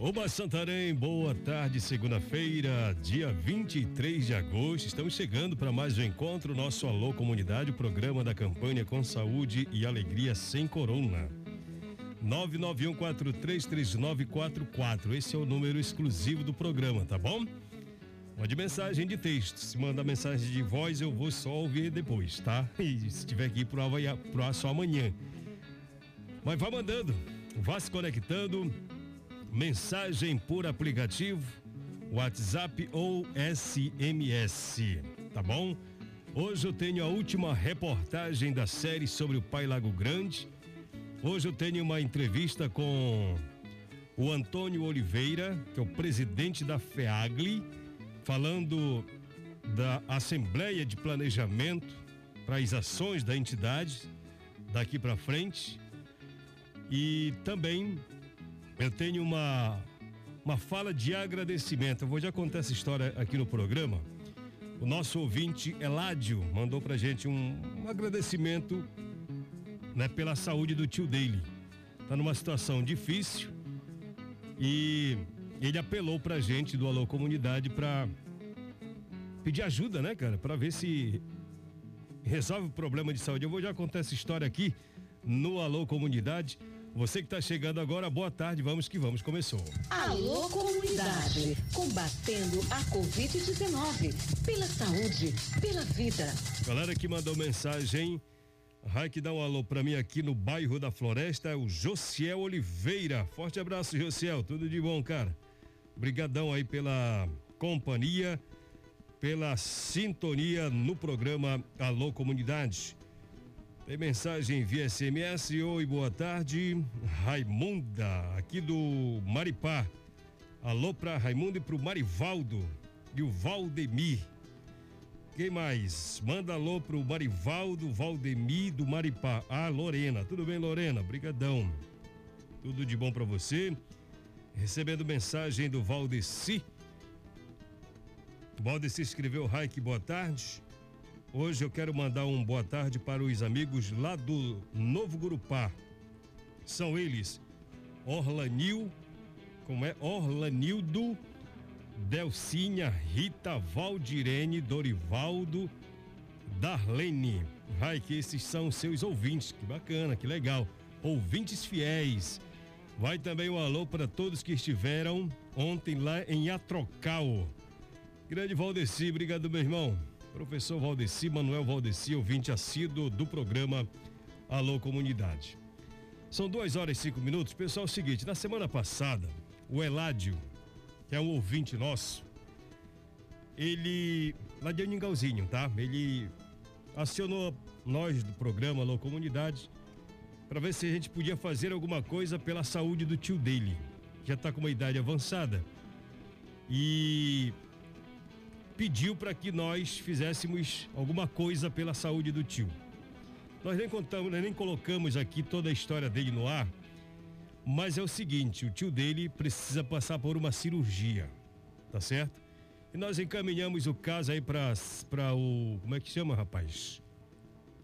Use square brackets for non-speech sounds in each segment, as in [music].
Oba Santarém, boa tarde, segunda-feira, dia 23 de agosto. Estamos chegando para mais um encontro, nosso Alô Comunidade, o programa da campanha com saúde e alegria sem corona. 991433944. Esse é o número exclusivo do programa, tá bom? Mande mensagem de texto. Se mandar mensagem de voz, eu vou só ouvir depois, tá? E se tiver que ir pro, pro só amanhã. Mas vá mandando, vá se conectando mensagem por aplicativo, WhatsApp ou SMS, tá bom? Hoje eu tenho a última reportagem da série sobre o Pai Lago Grande. Hoje eu tenho uma entrevista com o Antônio Oliveira, que é o presidente da FEAGLI, falando da Assembleia de Planejamento para as ações da entidade daqui para frente. E também eu tenho uma, uma fala de agradecimento. Eu vou já contar essa história aqui no programa. O nosso ouvinte Eládio mandou pra gente um, um agradecimento né, pela saúde do tio dele. Tá numa situação difícil e ele apelou pra gente do Alô Comunidade pra pedir ajuda, né, cara? Pra ver se resolve o problema de saúde. Eu vou já contar essa história aqui no Alô Comunidade. Você que está chegando agora, boa tarde, vamos que vamos, começou. Alô comunidade, combatendo a Covid-19, pela saúde, pela vida. Galera que mandou mensagem, Rai que dá um alô para mim aqui no bairro da Floresta é o Josiel Oliveira. Forte abraço, Josiel, tudo de bom, cara. Obrigadão aí pela companhia, pela sintonia no programa Alô Comunidade. Tem mensagem via SMS. Oi, boa tarde. Raimunda, aqui do Maripá. Alô para Raimundo e pro Marivaldo e o Valdemir. Quem mais? Manda alô pro Marivaldo, Valdemir do Maripá. Ah, Lorena. Tudo bem, Lorena? Brigadão. Tudo de bom para você. Recebendo mensagem do Valdeci. Valdeci escreveu, Raik, boa tarde. Hoje eu quero mandar um boa tarde para os amigos lá do Novo Gurupá. São eles Orlanil, como é? Orlanildo, Delcinha, Rita, Valdirene, Dorivaldo, Darlene. Vai que esses são seus ouvintes, que bacana, que legal. Ouvintes fiéis. Vai também um alô para todos que estiveram ontem lá em Atrocal. Grande Valdeci, obrigado meu irmão. Professor Valdeci, Manuel Valdeci, ouvinte assíduo do programa Alô Comunidade. São duas horas e cinco minutos. Pessoal, é o seguinte, na semana passada, o Eládio, que é um ouvinte nosso, ele, lá de Aningalzinho, tá? Ele acionou nós do programa Alô Comunidade para ver se a gente podia fazer alguma coisa pela saúde do tio dele, que já está com uma idade avançada. E pediu para que nós fizéssemos alguma coisa pela saúde do tio. Nós nem contamos, nem colocamos aqui toda a história dele no ar, mas é o seguinte, o tio dele precisa passar por uma cirurgia, tá certo? E nós encaminhamos o caso aí para o, como é que chama, rapaz?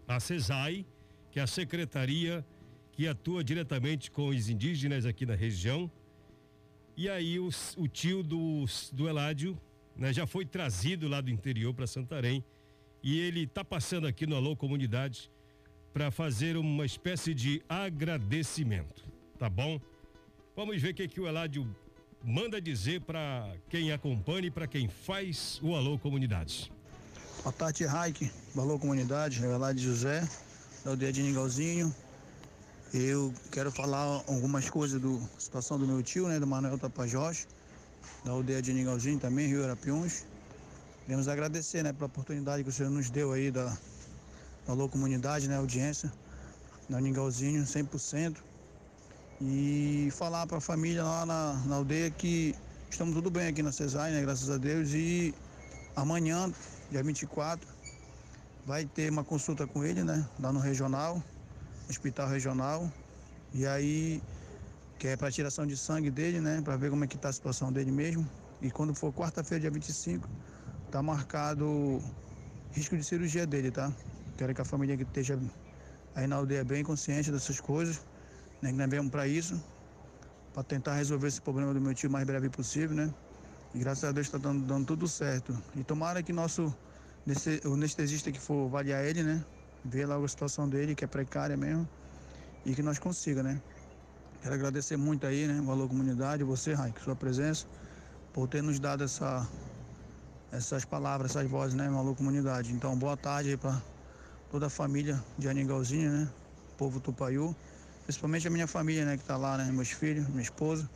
A CESAI, que é a secretaria que atua diretamente com os indígenas aqui na região. E aí o, o tio do, do Eládio né, já foi trazido lá do interior para Santarém e ele está passando aqui no Alô Comunidade para fazer uma espécie de agradecimento, tá bom? Vamos ver o que, que o Eládio manda dizer para quem acompanha e para quem faz o Alô Comunidades. Boa tarde, Raik. Alô Comunidade, lá de José, da aldeia de Ningalzinho. Eu quero falar algumas coisas da situação do meu tio, né, do Manuel Tapajós, da aldeia de Ningalzinho também, Rio Arapiuns. Queremos agradecer, né, pela oportunidade que o senhor nos deu aí da, da Alô Comunidade, né, audiência, da Ningalzinho, 100%. E falar para a família lá na, na, aldeia que estamos tudo bem aqui na CESAI, né, graças a Deus. E amanhã, dia 24, vai ter uma consulta com ele, né, lá no regional, hospital regional. E aí, que é para tiração de sangue dele, né, para ver como é que está a situação dele mesmo. E quando for quarta-feira, dia 25, tá marcado risco de cirurgia dele, tá? Quero que a família que esteja aí na aldeia bem consciente dessas coisas né, que nós viemos para isso, para tentar resolver esse problema do meu tio o mais breve possível, né? E graças a Deus está dando, dando, tudo certo. E tomara que nosso o anestesista que for avaliar ele, né? Ver logo a situação dele, que é precária mesmo, e que nós consiga, né? Quero agradecer muito aí, né? Valor Comunidade, você, Raik, sua presença, por ter nos dado essa, essas palavras, essas vozes, né? Valor Comunidade. Então, boa tarde aí para toda a família de Aningalzinho, né? Povo Tupaiú. Principalmente a minha família, né, que está lá, né, meus filhos, minha esposa.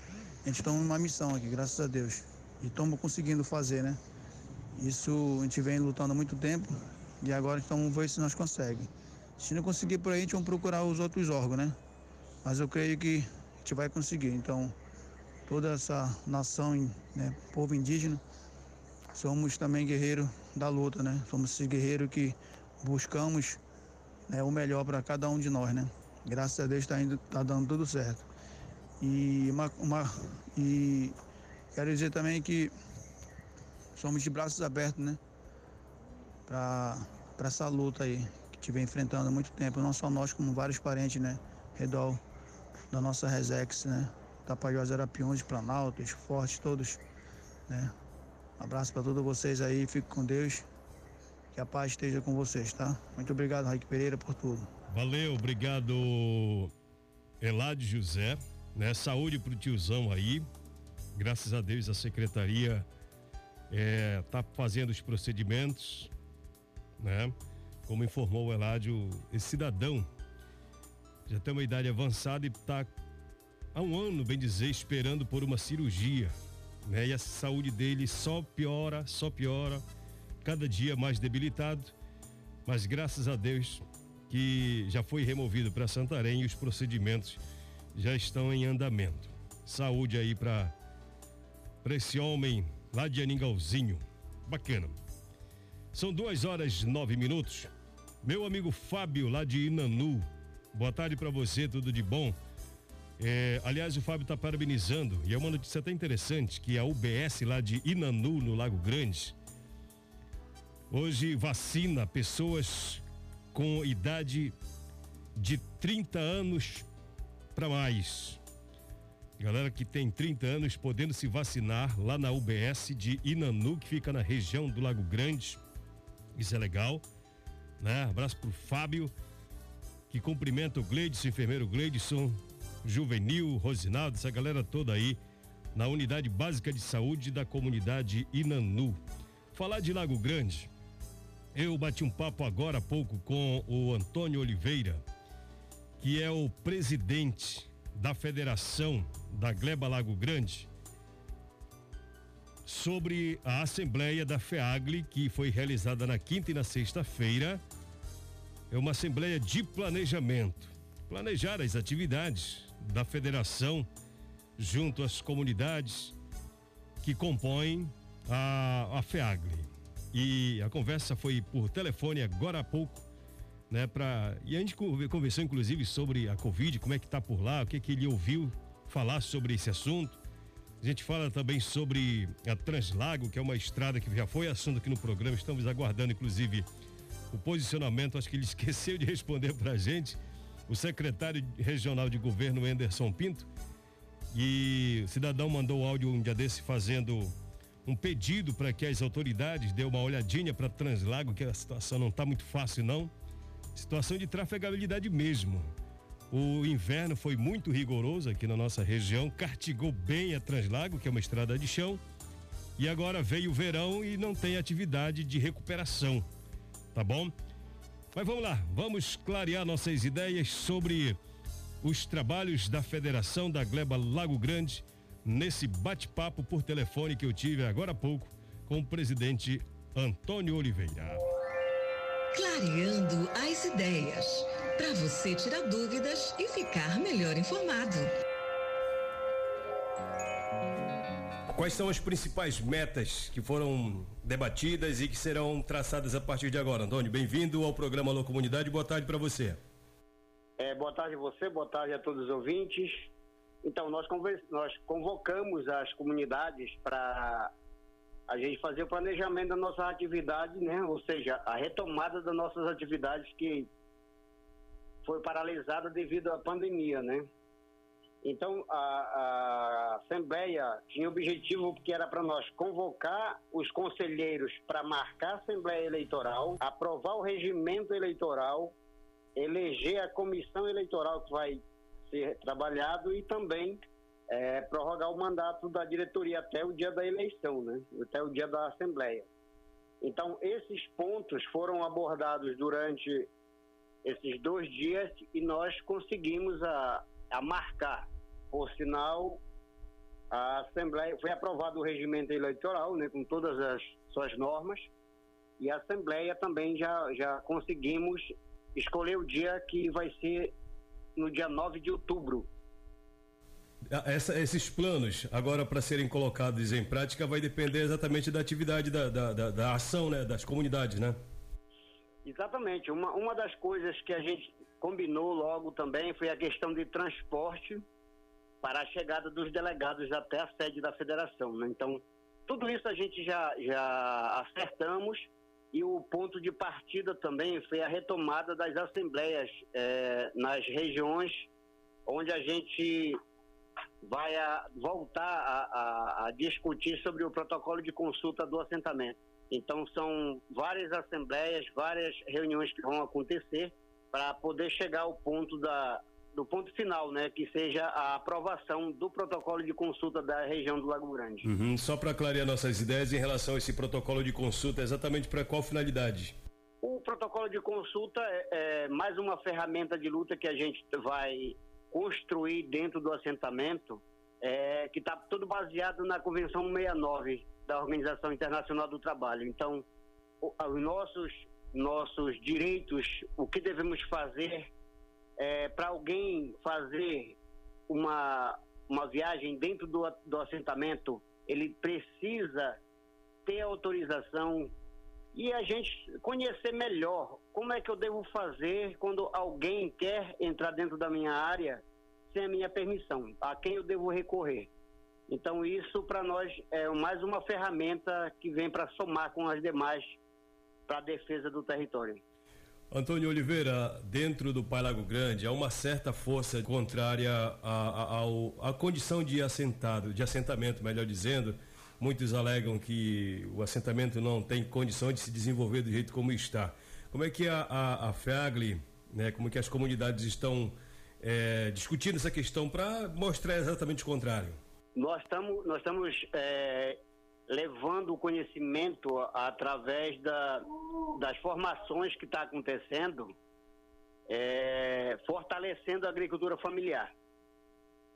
A gente toma uma missão aqui, graças a Deus. E estamos conseguindo fazer, né? Isso a gente vem lutando há muito tempo e agora então vamos ver se nós conseguimos. Se não conseguir por aí, a gente vai procurar os outros órgãos, né? Mas eu creio que a gente vai conseguir. Então, toda essa nação, né, povo indígena, somos também guerreiros da luta, né? Somos esses guerreiros que buscamos né, o melhor para cada um de nós, né? Graças a Deus está tá dando tudo certo. E, uma, uma, e quero dizer também que somos de braços abertos, né? Para essa luta aí, que estiver enfrentando há muito tempo, não só nós, como vários parentes, né? Redor da nossa Resex, né? Tapajós, Arapiões, Planalto, Forte, todos, né? Um abraço para todos vocês aí, fico com Deus. Que a paz esteja com vocês, tá? Muito obrigado, Raik Pereira, por tudo. Valeu, obrigado, Elade José. Né? Saúde pro tiozão aí. Graças a Deus a secretaria é, tá fazendo os procedimentos, né? Como informou o Eládio, esse cidadão já tem uma idade avançada e está há um ano, bem dizer, esperando por uma cirurgia, né? E a saúde dele só piora, só piora, cada dia mais debilitado, mas graças a Deus que já foi removido para Santarém e os procedimentos já estão em andamento. Saúde aí para esse homem lá de Aningalzinho. Bacana. São duas horas nove minutos. Meu amigo Fábio, lá de Inanu. Boa tarde para você, tudo de bom. É, aliás, o Fábio está parabenizando, e é uma notícia até interessante, que a UBS lá de Inanu, no Lago Grande, hoje vacina pessoas com idade de 30 anos para mais. Galera que tem 30 anos podendo se vacinar lá na UBS de Inanu, que fica na região do Lago Grande. Isso é legal, né? Abraço pro Fábio, que cumprimenta o Gleidson, enfermeiro Gleidson, Juvenil, Rosinaldo, essa galera toda aí na unidade básica de saúde da comunidade Inanu. Falar de Lago Grande, eu bati um papo agora há pouco com o Antônio Oliveira, que é o presidente da Federação da Gleba Lago Grande, sobre a Assembleia da FEAGLE, que foi realizada na quinta e na sexta-feira. É uma Assembleia de Planejamento. Planejar as atividades da federação junto às comunidades que compõem a, a FEAGLE. E a conversa foi por telefone agora há pouco, né? Pra, e a gente conversou inclusive sobre a Covid, como é que tá por lá, o que que ele ouviu falar sobre esse assunto. A gente fala também sobre a Translago, que é uma estrada que já foi assunto aqui no programa. Estamos aguardando, inclusive, o posicionamento. Acho que ele [laughs] esqueceu de responder para a gente. O secretário regional de governo, Anderson Pinto. E o cidadão mandou áudio um dia desse fazendo um pedido para que as autoridades dêem uma olhadinha para Translago, que a situação não está muito fácil não. Situação de trafegabilidade mesmo. O inverno foi muito rigoroso aqui na nossa região, cartigou bem a Translago, que é uma estrada de chão. E agora veio o verão e não tem atividade de recuperação. Tá bom? Mas vamos lá, vamos clarear nossas ideias sobre os trabalhos da Federação da Gleba Lago Grande nesse bate-papo por telefone que eu tive agora há pouco com o presidente Antônio Oliveira. Clareando as ideias, para você tirar dúvidas e ficar melhor informado. Quais são as principais metas que foram debatidas e que serão traçadas a partir de agora? Antônio, bem-vindo ao programa Alô Comunidade. Boa tarde para você. É, boa tarde a você, boa tarde a todos os ouvintes. Então, nós, nós convocamos as comunidades para a gente fazer o planejamento da nossa atividade, né? Ou seja, a retomada das nossas atividades que foi paralisada devido à pandemia, né? Então, a, a Assembleia tinha objetivo que era para nós convocar os conselheiros para marcar a Assembleia Eleitoral, aprovar o regimento eleitoral, eleger a comissão eleitoral que vai ser trabalhado e também é, prorrogar o mandato da diretoria até o dia da eleição, né? até o dia da Assembleia. Então, esses pontos foram abordados durante esses dois dias e nós conseguimos a, a marcar. Por sinal, a Assembleia foi aprovado o regimento eleitoral, né, com todas as suas normas, e a Assembleia também já, já conseguimos escolher o dia que vai ser no dia 9 de outubro. Essa, esses planos, agora para serem colocados em prática, vai depender exatamente da atividade da, da, da, da ação né, das comunidades, né? Exatamente. Uma, uma das coisas que a gente combinou logo também foi a questão de transporte para a chegada dos delegados até a sede da federação. Né? Então, tudo isso a gente já, já acertamos e o ponto de partida também foi a retomada das assembleias é, nas regiões onde a gente vai a, voltar a, a, a, discutir sobre o protocolo de consulta do assentamento. Então, são várias assembleias, várias reuniões que vão acontecer para poder chegar ao ponto da, do ponto final, né, que seja a aprovação do protocolo de consulta da região do Lago Grande. Uhum, só para clarear nossas ideias em relação a esse protocolo de consulta, exatamente para qual finalidade? O protocolo de consulta é, é mais uma ferramenta de luta que a gente vai construir dentro do assentamento, é, que está todo baseado na Convenção 69 da Organização Internacional do Trabalho. Então, os nossos, nossos direitos, o que devemos fazer é, para alguém fazer uma, uma viagem dentro do, do assentamento, ele precisa ter autorização e a gente conhecer melhor como é que eu devo fazer quando alguém quer entrar dentro da minha área sem a minha permissão, a quem eu devo recorrer. Então isso para nós é mais uma ferramenta que vem para somar com as demais para a defesa do território. Antônio Oliveira, dentro do Pai Lago Grande, há uma certa força contrária à, à, à condição de assentado, de assentamento, melhor dizendo. Muitos alegam que o assentamento não tem condição de se desenvolver do jeito como está. Como é que a, a, a FEAGLI, né, como é que as comunidades estão é, discutindo essa questão para mostrar exatamente o contrário? Nós estamos nós estamos é, levando o conhecimento através da, das formações que está acontecendo, é, fortalecendo a agricultura familiar.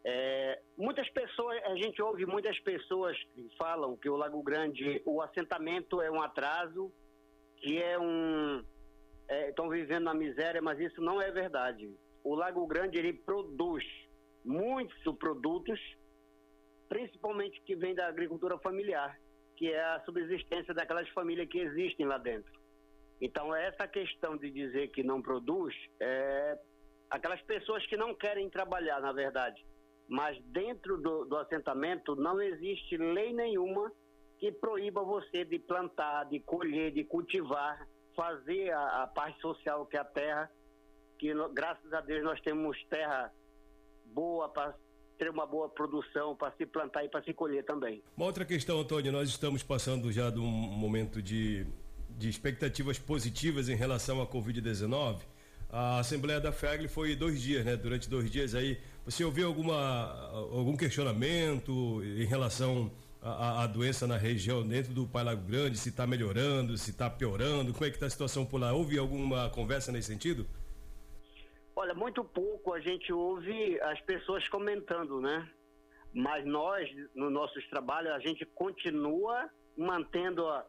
É, muitas pessoas, a gente ouve muitas pessoas que falam que o Lago Grande, o assentamento é um atraso, que é um. estão é, vivendo na miséria, mas isso não é verdade. O Lago Grande ele produz muitos produtos, principalmente que vem da agricultura familiar que é a subsistência daquelas famílias que existem lá dentro. Então, essa questão de dizer que não produz, é aquelas pessoas que não querem trabalhar, na verdade. Mas dentro do, do assentamento não existe lei nenhuma que proíba você de plantar, de colher, de cultivar, fazer a, a parte social que é a terra, que graças a Deus nós temos terra boa para ter uma boa produção para se plantar e para se colher também. Uma outra questão, Antônio, nós estamos passando já de um momento de, de expectativas positivas em relação à Covid-19. a Assembleia da FEAGLE foi dois dias, né? Durante dois dias aí, você ouviu alguma, algum questionamento em relação à, à doença na região dentro do Pai Lago Grande, se está melhorando, se está piorando, como é que está a situação por lá? Houve alguma conversa nesse sentido? Olha, muito pouco a gente ouve as pessoas comentando, né? Mas nós, no nossos trabalhos, a gente continua mantendo a,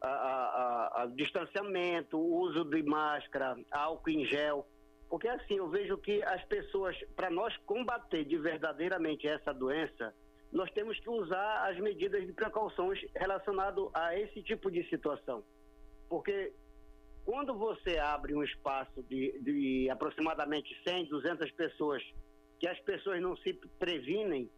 a, a, a, distanciamento, o uso de máscara, álcool em gel. Porque assim, eu vejo que as pessoas, para nós combater de verdadeiramente essa doença, nós temos que usar as medidas de precauções relacionadas a esse tipo de situação. Porque quando você abre um espaço de, de aproximadamente 100, 200 pessoas, que as pessoas não se previnem,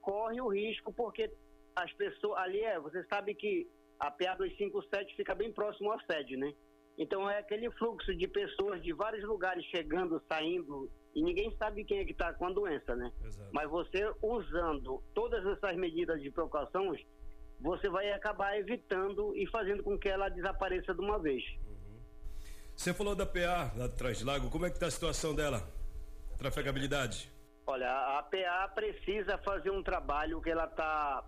corre o risco, porque as pessoas. Ali é, você sabe que a PA 257 fica bem próximo à sede, né? Então é aquele fluxo de pessoas de vários lugares chegando, saindo, e ninguém sabe quem é que está com a doença, né? Exato. Mas você usando todas essas medidas de precauções, você vai acabar evitando e fazendo com que ela desapareça de uma vez. Você falou da PA lá de Lago, como é que está a situação dela? Trafegabilidade? Olha, a PA precisa fazer um trabalho que ela está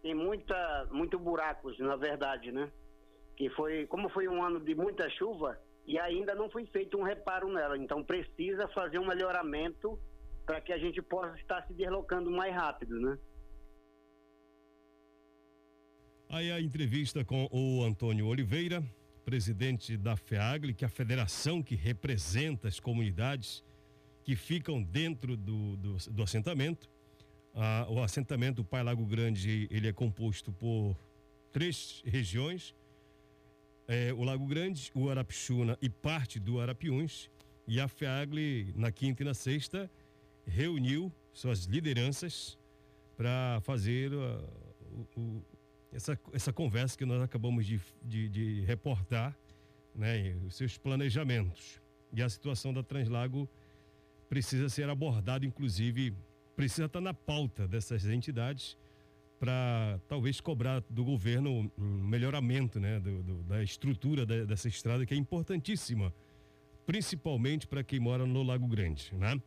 tem muita, muito buracos, na verdade, né? Que foi, como foi um ano de muita chuva e ainda não foi feito um reparo nela, então precisa fazer um melhoramento para que a gente possa estar se deslocando mais rápido, né? Aí a entrevista com o Antônio Oliveira, presidente da FEAGLE, que é a federação que representa as comunidades que ficam dentro do, do, do assentamento ah, o assentamento Pai Lago Grande ele é composto por três regiões: é, o Lago Grande, o Arapixuna e parte do Arapiuns. E a FEAGLE, na quinta e na sexta, reuniu suas lideranças para fazer uh, o, o, essa, essa conversa que nós acabamos de, de, de reportar, né, os seus planejamentos. E a situação da Translago precisa ser abordada, inclusive, precisa estar na pauta dessas entidades para talvez cobrar do governo um melhoramento né, do, do, da estrutura dessa estrada que é importantíssima, principalmente para quem mora no Lago Grande, né?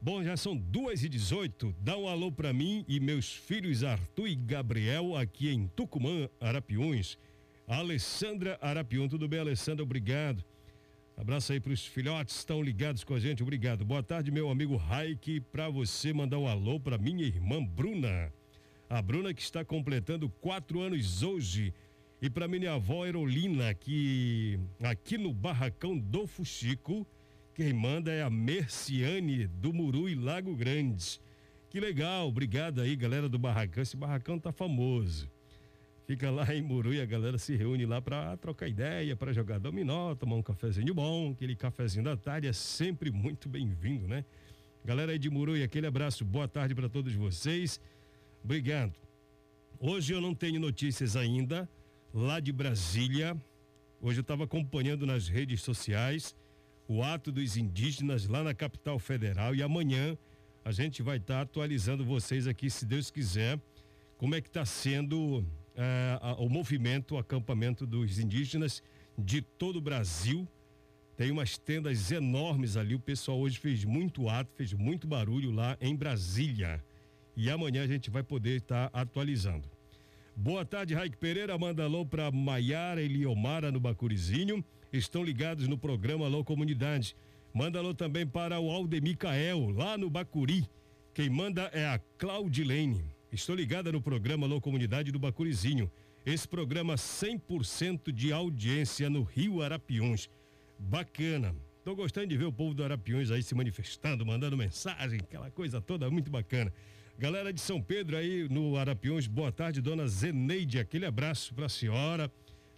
Bom, já são duas e dezoito. Dá um alô para mim e meus filhos Arthur e Gabriel aqui em Tucumã, Arapiuns. Alessandra Arapiun, tudo bem, Alessandra? Obrigado. Abraço aí para os filhotes estão ligados com a gente. Obrigado. Boa tarde, meu amigo Raik. Para você mandar um alô para minha irmã Bruna. A Bruna que está completando quatro anos hoje. E para minha avó Erolina, que aqui no Barracão do Fuxico, quem manda é a Merciane do Muru e Lago Grande. Que legal, obrigado aí, galera do Barracão. Esse barracão tá famoso. Fica lá em Muru e a galera se reúne lá para trocar ideia, para jogar dominó, tomar um cafezinho bom, aquele cafezinho da tarde é sempre muito bem-vindo, né? Galera aí de Muru e aquele abraço, boa tarde para todos vocês. Obrigado. Hoje eu não tenho notícias ainda lá de Brasília. Hoje eu estava acompanhando nas redes sociais o ato dos indígenas lá na capital federal e amanhã a gente vai estar tá atualizando vocês aqui, se Deus quiser, como é que está sendo é, o movimento, o acampamento dos indígenas de todo o Brasil. Tem umas tendas enormes ali. O pessoal hoje fez muito ato, fez muito barulho lá em Brasília. E amanhã a gente vai poder estar tá atualizando. Boa tarde, Raik Pereira. Manda alô para Maiara e Liomara no Bacurizinho. Estão ligados no programa Alô Comunidade. Manda alô também para o Aldemicael, lá no Bacuri. Quem manda é a Claudilene. Estou ligada no programa Alô Comunidade do Bacurizinho. Esse programa 100% de audiência no Rio Arapiuns. Bacana. Estou gostando de ver o povo do Arapiuns aí se manifestando, mandando mensagem, aquela coisa toda muito bacana. Galera de São Pedro aí no Arapiuns, boa tarde, dona Zeneide. Aquele abraço para a senhora.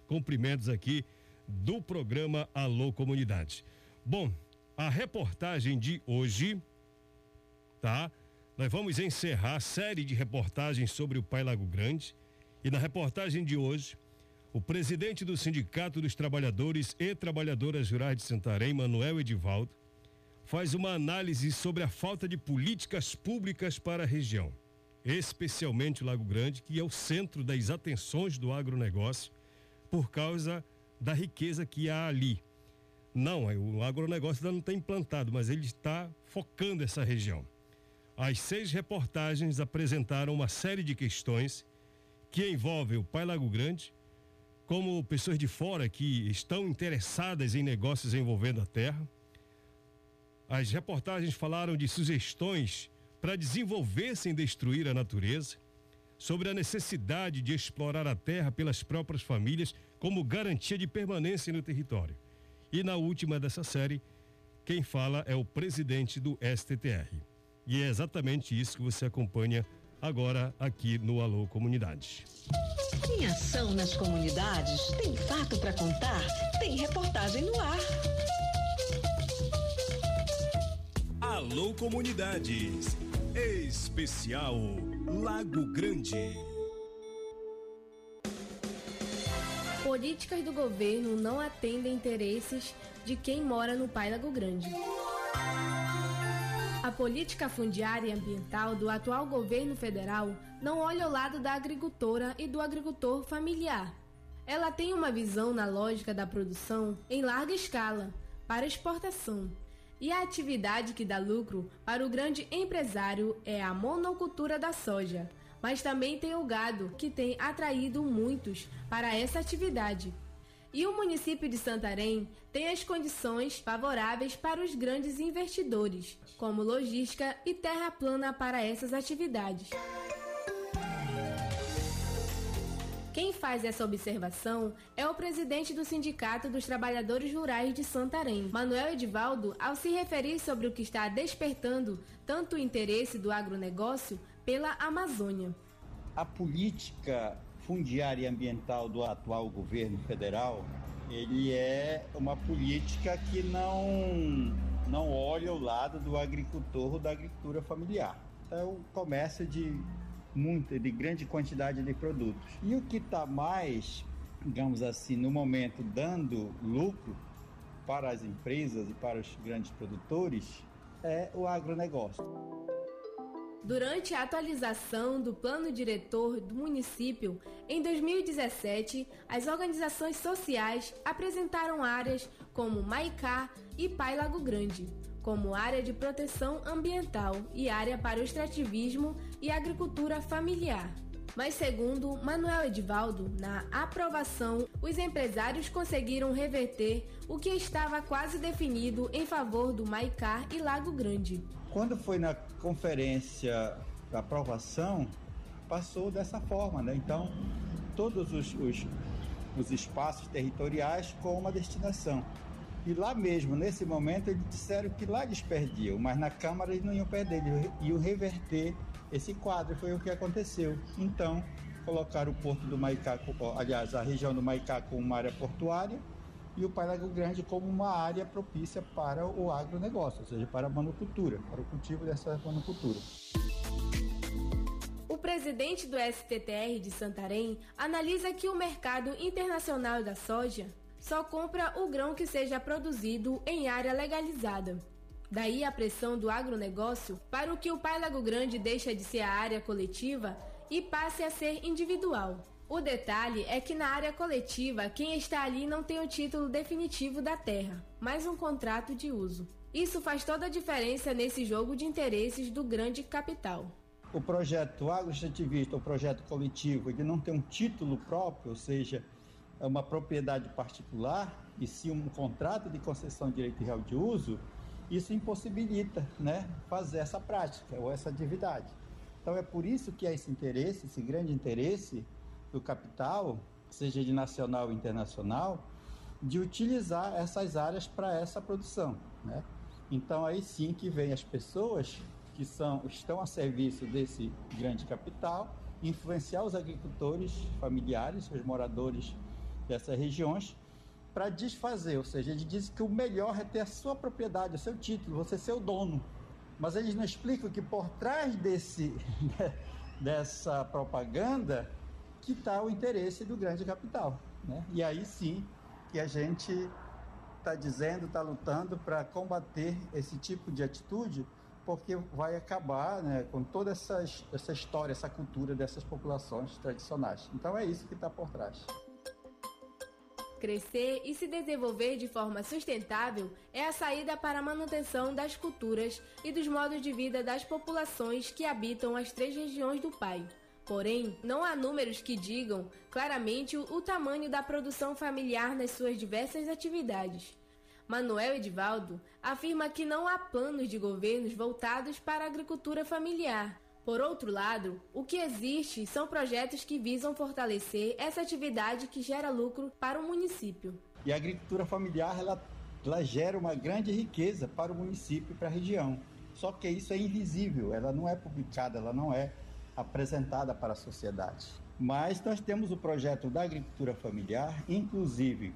Cumprimentos aqui do programa Alô Comunidade. Bom, a reportagem de hoje, tá? Nós vamos encerrar a série de reportagens sobre o Pai Lago Grande. E na reportagem de hoje, o presidente do Sindicato dos Trabalhadores e Trabalhadoras Rurais de Santarém, Manuel Edivaldo, faz uma análise sobre a falta de políticas públicas para a região, especialmente o Lago Grande, que é o centro das atenções do agronegócio, por causa da riqueza que há ali. Não, é, o agronegócio ainda não está implantado, mas ele está focando essa região. As seis reportagens apresentaram uma série de questões que envolvem o Pai Lago Grande, como pessoas de fora que estão interessadas em negócios envolvendo a terra. As reportagens falaram de sugestões para desenvolver sem destruir a natureza, sobre a necessidade de explorar a terra pelas próprias famílias como garantia de permanência no território. E na última dessa série, quem fala é o presidente do STTR. E é exatamente isso que você acompanha agora aqui no Alô Comunidade. Em ação nas comunidades, tem fato para contar, tem reportagem no ar. Alô Comunidades. Especial Lago Grande. Políticas do governo não atendem interesses de quem mora no Pai Lago Grande. A política fundiária e ambiental do atual governo federal não olha ao lado da agricultora e do agricultor familiar. Ela tem uma visão na lógica da produção em larga escala, para exportação. E a atividade que dá lucro para o grande empresário é a monocultura da soja. Mas também tem o gado, que tem atraído muitos para essa atividade. E o município de Santarém tem as condições favoráveis para os grandes investidores, como logística e terra plana para essas atividades. Quem faz essa observação é o presidente do Sindicato dos Trabalhadores Rurais de Santarém, Manuel Edivaldo, ao se referir sobre o que está despertando tanto o interesse do agronegócio pela Amazônia. A política fundiária e ambiental do atual governo federal, ele é uma política que não, não olha o lado do agricultor ou da agricultura familiar. Então, comércio de muita, de grande quantidade de produtos. E o que está mais, digamos assim, no momento dando lucro para as empresas e para os grandes produtores é o agronegócio. Durante a atualização do plano diretor do município, em 2017, as organizações sociais apresentaram áreas como Maicá e Pai Lago Grande, como área de proteção ambiental e área para o extrativismo e agricultura familiar. Mas, segundo Manuel Edivaldo, na aprovação, os empresários conseguiram reverter o que estava quase definido em favor do Maicá e Lago Grande. Quando foi na conferência da aprovação, passou dessa forma, né? Então, todos os, os, os espaços territoriais com uma destinação. E lá mesmo, nesse momento, eles disseram que lá eles perdiam, mas na Câmara eles não iam perder, eles iam reverter esse quadro. Foi o que aconteceu. Então, colocaram o porto do Maicá, aliás, a região do Maicá como uma área portuária e o Parago Grande como uma área propícia para o agronegócio, ou seja, para a monocultura, para o cultivo dessa monocultura. O presidente do STTR de Santarém analisa que o mercado internacional da soja só compra o grão que seja produzido em área legalizada. Daí a pressão do agronegócio para o que o Pai Lago Grande deixa de ser a área coletiva e passe a ser individual. O detalhe é que na área coletiva, quem está ali não tem o título definitivo da terra, mas um contrato de uso. Isso faz toda a diferença nesse jogo de interesses do grande capital. O projeto agroextrativista, o projeto coletivo, ele não tem um título próprio, ou seja, uma propriedade particular, e sim um contrato de concessão de direito real de uso, isso impossibilita né, fazer essa prática ou essa atividade. Então é por isso que há esse interesse, esse grande interesse do capital, seja de nacional ou internacional, de utilizar essas áreas para essa produção. Né? Então aí sim que vem as pessoas que são, estão a serviço desse grande capital, influenciar os agricultores familiares, os moradores dessas regiões, para desfazer, ou seja, eles dizem que o melhor é ter a sua propriedade, o seu título, você ser o dono. Mas eles não explicam que por trás desse, [laughs] dessa propaganda que está o interesse do grande capital. Né? E aí sim que a gente está dizendo, está lutando para combater esse tipo de atitude, porque vai acabar né, com toda essa, essa história, essa cultura dessas populações tradicionais. Então é isso que está por trás. Crescer e se desenvolver de forma sustentável é a saída para a manutenção das culturas e dos modos de vida das populações que habitam as três regiões do Pai. Porém, não há números que digam claramente o, tamanho da produção familiar nas suas diversas atividades. Manuel Edivaldo afirma que não há planos de governos voltados para a agricultura familiar. Por outro lado, o que existe são projetos que visam fortalecer essa atividade que gera lucro para o município. E a agricultura familiar ela, ela gera uma grande riqueza para o município e para a região. Só que isso é invisível, ela não é publicada, ela não é apresentada para a sociedade. Mas nós temos o projeto da agricultura familiar, inclusive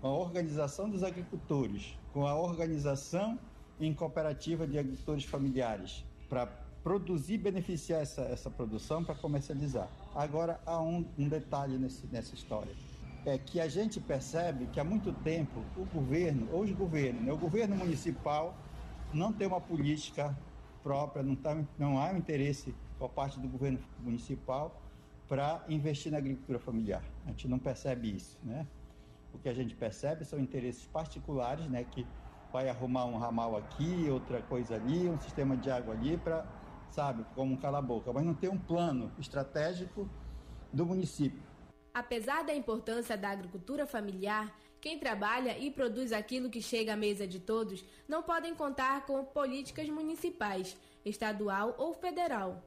com a organização dos agricultores, com a organização em cooperativa de agricultores familiares, para produzir beneficiar essa, essa produção para comercializar. Agora, há um, um detalhe nesse, nessa história. É que a gente percebe que há muito tempo o governo, ou os governos, né, o governo municipal não tem uma política própria, não, tá, não há um interesse por parte do governo municipal para investir na agricultura familiar. A gente não percebe isso, né? O que a gente percebe são interesses particulares, né, que vai arrumar um ramal aqui, outra coisa ali, um sistema de água ali para, sabe, como um cala-boca, mas não tem um plano estratégico do município. Apesar da importância da agricultura familiar, quem trabalha e produz aquilo que chega à mesa de todos não podem contar com políticas municipais, estadual ou federal.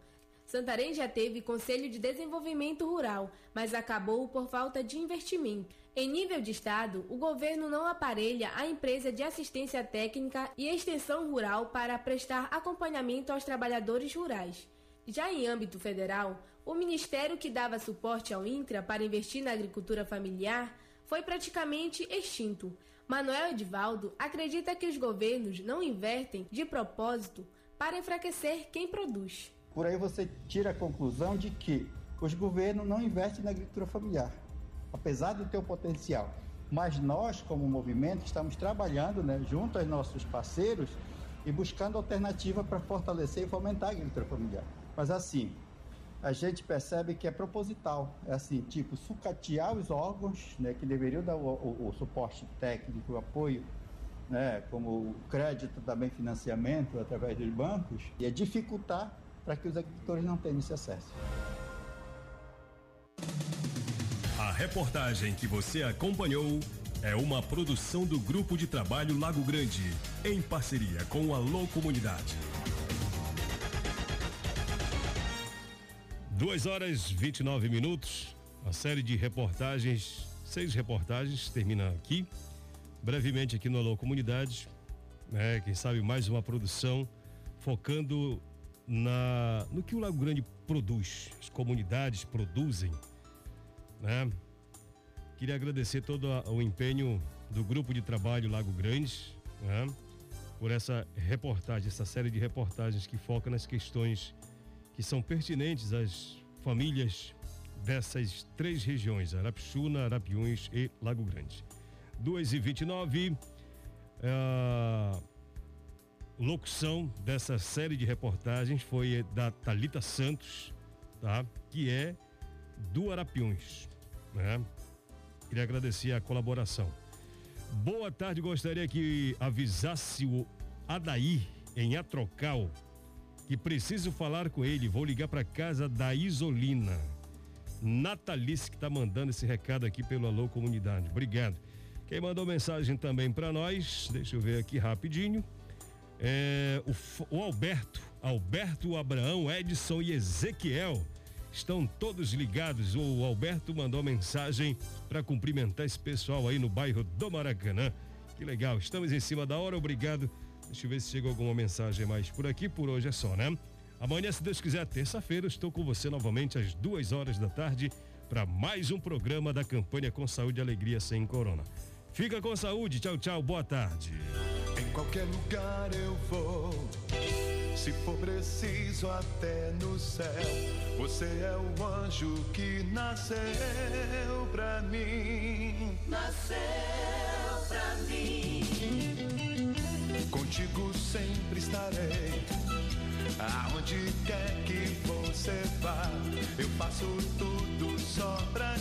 Santarém já teve Conselho de Desenvolvimento Rural, mas acabou por falta de investimento. Em nível de estado, o governo não aparelha a empresa de assistência técnica e extensão rural para prestar acompanhamento aos trabalhadores rurais. Já em âmbito federal, o ministério que dava suporte ao INCRA para investir na agricultura familiar foi praticamente extinto. Manuel Edivaldo acredita que os governos não invertem de propósito para enfraquecer quem produz. Por aí você tira a conclusão de que os governos não investem na agricultura familiar, apesar de ter o potencial. Mas nós, como movimento, estamos trabalhando né, junto aos nossos parceiros e buscando alternativa para fortalecer e fomentar a agricultura familiar. Mas assim, a gente percebe que é proposital, é assim, tipo, sucatear os órgãos né, que deveriam dar o, o, o suporte técnico, o apoio né, como o crédito, também financiamento através dos bancos, e é dificultar para que os agricultores não tenham esse acesso. Reportagem que você acompanhou é uma produção do Grupo de Trabalho Lago Grande, em parceria com a Alô Comunidade. Duas horas 29 minutos. A série de reportagens, seis reportagens, termina aqui. Brevemente aqui no Alô Comunidade. Né, quem sabe mais uma produção focando na, no que o Lago Grande produz, as comunidades produzem, né? Queria agradecer todo a, o empenho do grupo de trabalho Lago Grande, né? Por essa reportagem, essa série de reportagens que foca nas questões que são pertinentes às famílias dessas três regiões, Arapixuna, Arapiuns e Lago Grande. 2 e 29 uh, locução dessa série de reportagens foi da Talita Santos, tá? Que é do Arapiões, né? Queria agradecer a colaboração. Boa tarde, gostaria que avisasse o Adair em Atrocal que preciso falar com ele. Vou ligar para casa da Isolina. Natalice que tá mandando esse recado aqui pelo Alô Comunidade. Obrigado. Quem mandou mensagem também para nós, deixa eu ver aqui rapidinho. É, o, o Alberto, Alberto, Abraão, Edson e Ezequiel estão todos ligados. O Alberto mandou mensagem para cumprimentar esse pessoal aí no bairro do Maracanã. Que legal, estamos em cima da hora, obrigado. Deixa eu ver se chegou alguma mensagem mais por aqui. Por hoje é só, né? Amanhã, se Deus quiser, terça-feira, estou com você novamente às duas horas da tarde para mais um programa da campanha Com Saúde e Alegria Sem Corona. Fica com saúde, tchau, tchau, boa tarde. Em qualquer lugar eu vou, se for preciso até no céu. Você é o anjo que nasceu pra mim. Nasceu pra mim. Contigo sempre estarei. Aonde quer que você vá, eu faço tudo só pra